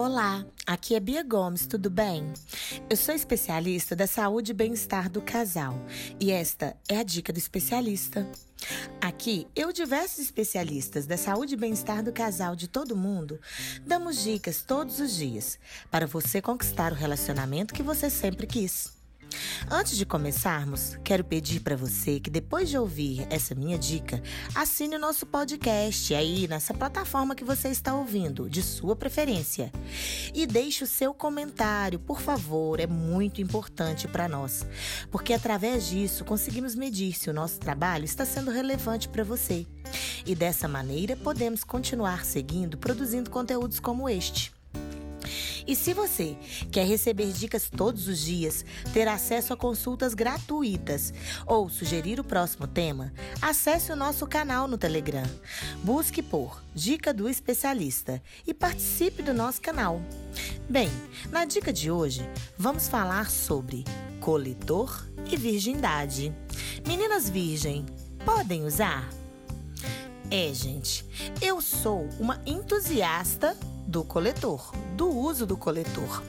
Olá, aqui é Bia Gomes, tudo bem? Eu sou especialista da saúde e bem-estar do casal e esta é a dica do especialista. Aqui, eu e diversos especialistas da saúde e bem-estar do casal de todo mundo damos dicas todos os dias para você conquistar o relacionamento que você sempre quis. Antes de começarmos, quero pedir para você que depois de ouvir essa minha dica, assine o nosso podcast aí nessa plataforma que você está ouvindo, de sua preferência. E deixe o seu comentário, por favor, é muito importante para nós, porque através disso conseguimos medir se o nosso trabalho está sendo relevante para você. E dessa maneira podemos continuar seguindo produzindo conteúdos como este. E se você quer receber dicas todos os dias, ter acesso a consultas gratuitas ou sugerir o próximo tema, acesse o nosso canal no Telegram. Busque por Dica do Especialista e participe do nosso canal. Bem, na dica de hoje, vamos falar sobre coletor e virgindade. Meninas virgem, podem usar? É, gente, eu sou uma entusiasta do coletor, do uso do coletor.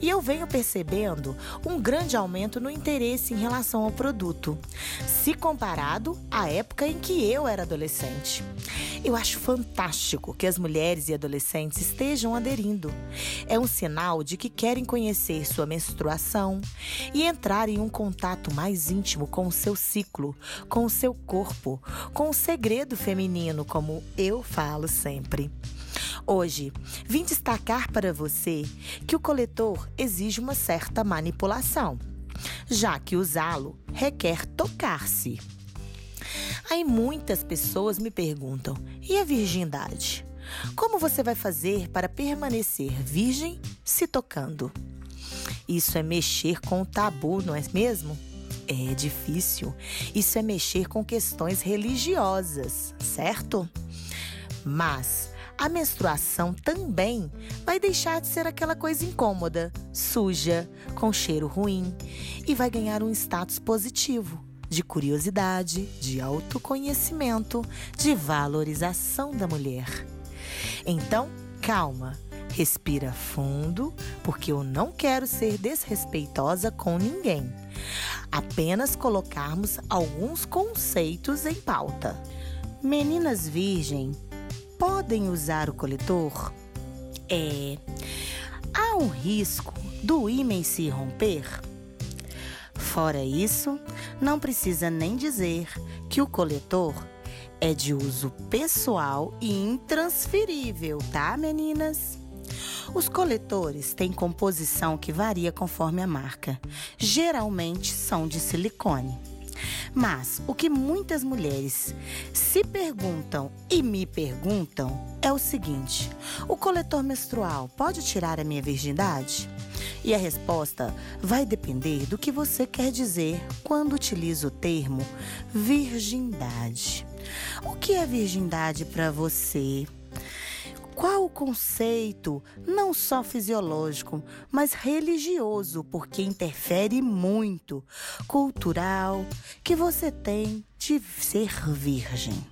E eu venho percebendo um grande aumento no interesse em relação ao produto, se comparado à época em que eu era adolescente. Eu acho fantástico que as mulheres e adolescentes estejam aderindo. É um sinal de que querem conhecer sua menstruação e entrar em um contato mais íntimo com o seu ciclo, com o seu corpo, com o segredo feminino, como eu falo sempre. Hoje, vim destacar para você que o coletor exige uma certa manipulação, já que usá-lo requer tocar-se. Aí muitas pessoas me perguntam: e a virgindade? Como você vai fazer para permanecer virgem se tocando? Isso é mexer com o tabu, não é mesmo? É difícil. Isso é mexer com questões religiosas, certo? Mas a menstruação também vai deixar de ser aquela coisa incômoda, suja, com cheiro ruim e vai ganhar um status positivo de curiosidade, de autoconhecimento, de valorização da mulher. Então, calma, respira fundo, porque eu não quero ser desrespeitosa com ninguém. Apenas colocarmos alguns conceitos em pauta. Meninas virgem podem usar o coletor? É. Há um risco do ímã se romper? Fora isso, não precisa nem dizer que o coletor é de uso pessoal e intransferível, tá, meninas? Os coletores têm composição que varia conforme a marca. Geralmente são de silicone. Mas o que muitas mulheres se perguntam e me perguntam é o seguinte: o coletor menstrual pode tirar a minha virgindade? E a resposta vai depender do que você quer dizer quando utiliza o termo virgindade. O que é virgindade para você? Qual o conceito, não só fisiológico, mas religioso, porque interfere muito, cultural, que você tem de ser virgem?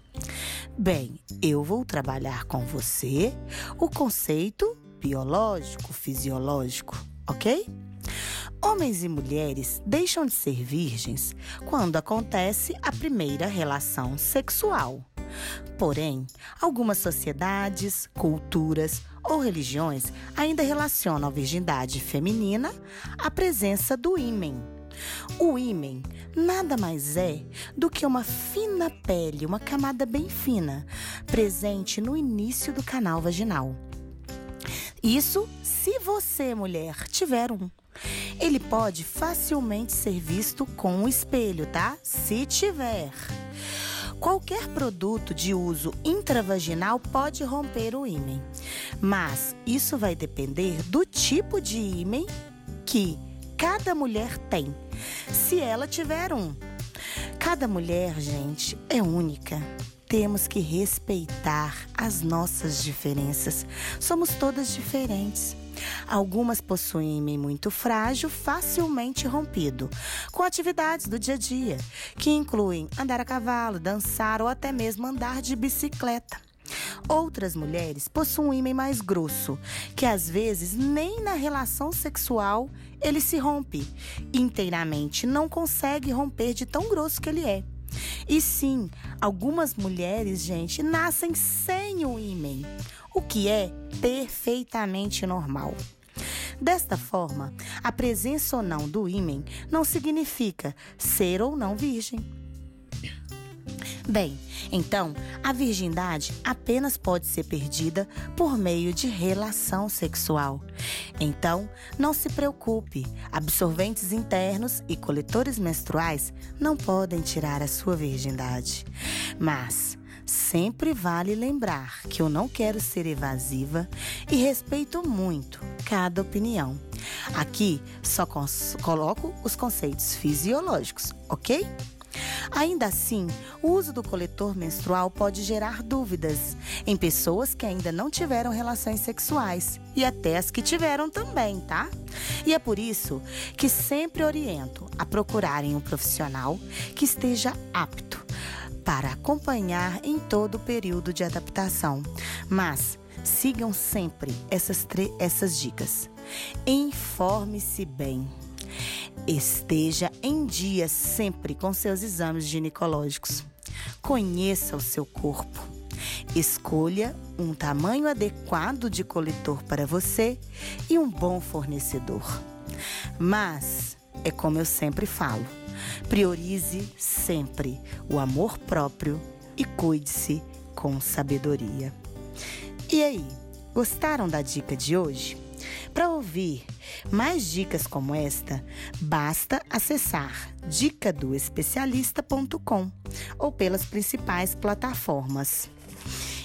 Bem, eu vou trabalhar com você o conceito biológico, fisiológico, ok? Homens e mulheres deixam de ser virgens quando acontece a primeira relação sexual. Porém, algumas sociedades, culturas ou religiões ainda relacionam a virgindade feminina à presença do ímen. O ímen nada mais é do que uma fina pele, uma camada bem fina, presente no início do canal vaginal. Isso se você, mulher, tiver um. Ele pode facilmente ser visto com um espelho, tá? Se tiver. Qualquer produto de uso intravaginal pode romper o ímen, mas isso vai depender do tipo de ímen que cada mulher tem, se ela tiver um. Cada mulher, gente, é única. temos que respeitar as nossas diferenças. Somos todas diferentes. Algumas possuem ímã muito frágil, facilmente rompido, com atividades do dia a dia, que incluem andar a cavalo, dançar ou até mesmo andar de bicicleta. Outras mulheres possuem um ímã mais grosso, que às vezes nem na relação sexual ele se rompe inteiramente, não consegue romper de tão grosso que ele é. E sim, algumas mulheres, gente, nascem sem o ímã, o que é perfeitamente normal. Desta forma, a presença ou não do ímã não significa ser ou não virgem. Bem, então, a virgindade apenas pode ser perdida por meio de relação sexual. Então, não se preocupe, absorventes internos e coletores menstruais não podem tirar a sua virgindade. Mas, sempre vale lembrar que eu não quero ser evasiva e respeito muito cada opinião. Aqui só coloco os conceitos fisiológicos, ok? Ainda assim, o uso do coletor menstrual pode gerar dúvidas em pessoas que ainda não tiveram relações sexuais e até as que tiveram também, tá? E é por isso que sempre oriento a procurarem um profissional que esteja apto para acompanhar em todo o período de adaptação. Mas sigam sempre essas, essas dicas. Informe-se bem. Esteja em dia sempre com seus exames ginecológicos. Conheça o seu corpo. Escolha um tamanho adequado de coletor para você e um bom fornecedor. Mas, é como eu sempre falo, priorize sempre o amor próprio e cuide-se com sabedoria. E aí, gostaram da dica de hoje? Para ouvir mais dicas como esta, basta acessar dicadoespecialista.com ou pelas principais plataformas.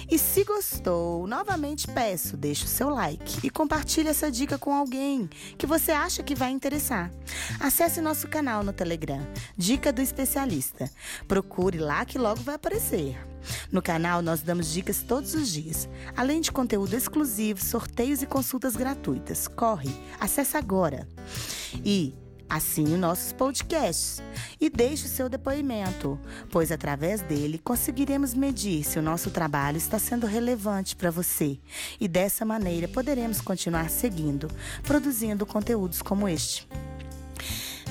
E se gostou, novamente peço, deixe o seu like e compartilhe essa dica com alguém que você acha que vai interessar. Acesse nosso canal no Telegram, Dica do Especialista. Procure lá que logo vai aparecer. No canal nós damos dicas todos os dias, além de conteúdo exclusivo, sorteios e consultas gratuitas. Corre, acesse agora. E Assine nossos podcasts e deixe o seu depoimento, pois através dele conseguiremos medir se o nosso trabalho está sendo relevante para você e dessa maneira poderemos continuar seguindo, produzindo conteúdos como este.